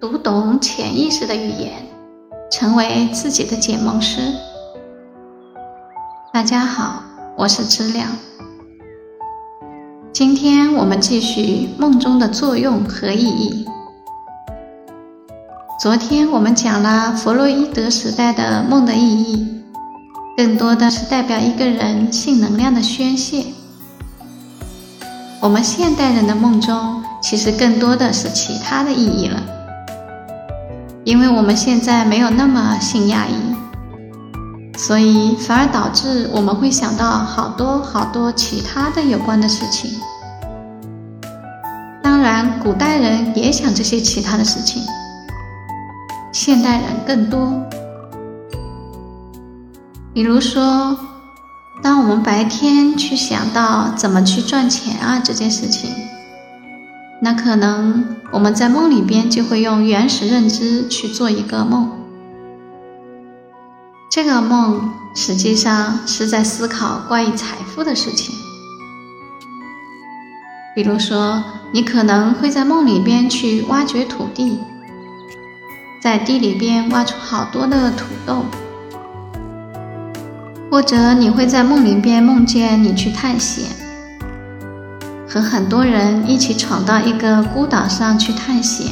读懂潜意识的语言，成为自己的解梦师。大家好，我是知了。今天我们继续梦中的作用和意义。昨天我们讲了弗洛伊德时代的梦的意义，更多的是代表一个人性能量的宣泄。我们现代人的梦中，其实更多的是其他的意义了。因为我们现在没有那么性压抑，所以反而导致我们会想到好多好多其他的有关的事情。当然，古代人也想这些其他的事情，现代人更多。比如说，当我们白天去想到怎么去赚钱啊这件事情。那可能我们在梦里边就会用原始认知去做一个梦，这个梦实际上是在思考关于财富的事情。比如说，你可能会在梦里边去挖掘土地，在地里边挖出好多的土豆，或者你会在梦里边梦见你去探险。和很多人一起闯到一个孤岛上去探险，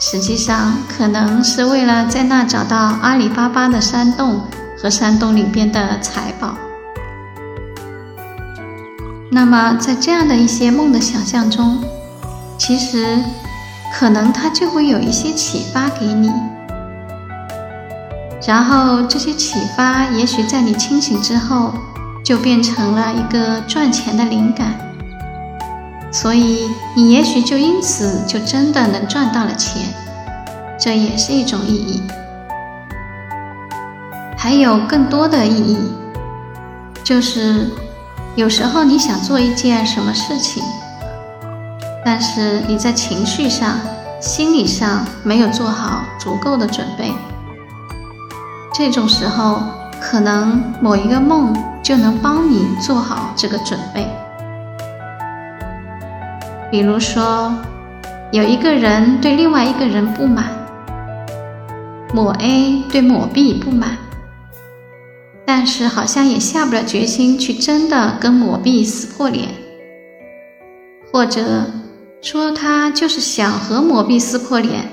实际上可能是为了在那找到阿里巴巴的山洞和山洞里边的财宝。那么，在这样的一些梦的想象中，其实可能它就会有一些启发给你，然后这些启发也许在你清醒之后，就变成了一个赚钱的灵感。所以，你也许就因此就真的能赚到了钱，这也是一种意义。还有更多的意义，就是有时候你想做一件什么事情，但是你在情绪上、心理上没有做好足够的准备，这种时候，可能某一个梦就能帮你做好这个准备。比如说，有一个人对另外一个人不满，某 A 对某 B 不满，但是好像也下不了决心去真的跟某 B 撕破脸，或者说他就是想和某 B 撕破脸，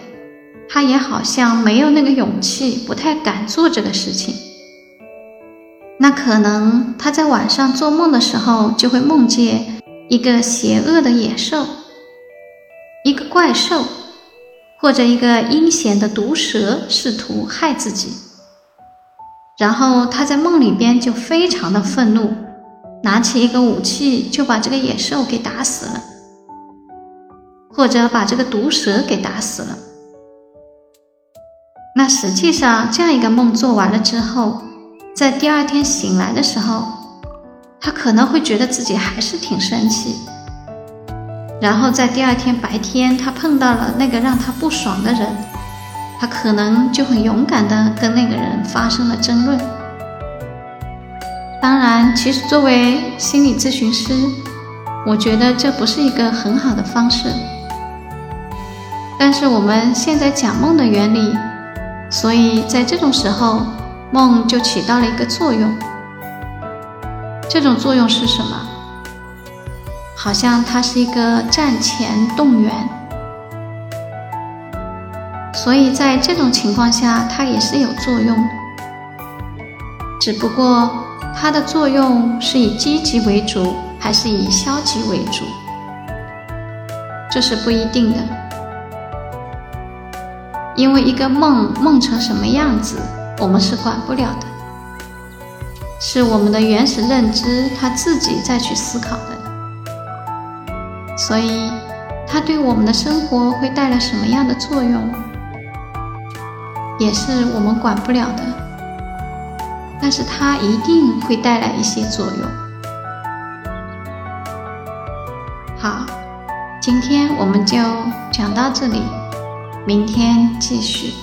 他也好像没有那个勇气，不太敢做这个事情。那可能他在晚上做梦的时候就会梦见。一个邪恶的野兽，一个怪兽，或者一个阴险的毒蛇试图害自己，然后他在梦里边就非常的愤怒，拿起一个武器就把这个野兽给打死了，或者把这个毒蛇给打死了。那实际上这样一个梦做完了之后，在第二天醒来的时候。他可能会觉得自己还是挺生气，然后在第二天白天，他碰到了那个让他不爽的人，他可能就很勇敢的跟那个人发生了争论。当然，其实作为心理咨询师，我觉得这不是一个很好的方式。但是我们现在讲梦的原理，所以在这种时候，梦就起到了一个作用。这种作用是什么？好像它是一个战前动员，所以在这种情况下，它也是有作用。只不过它的作用是以积极为主，还是以消极为主，这是不一定的。因为一个梦梦成什么样子，我们是管不了的。是我们的原始认知，他自己再去思考的，所以它对我们的生活会带来什么样的作用，也是我们管不了的。但是它一定会带来一些作用。好，今天我们就讲到这里，明天继续。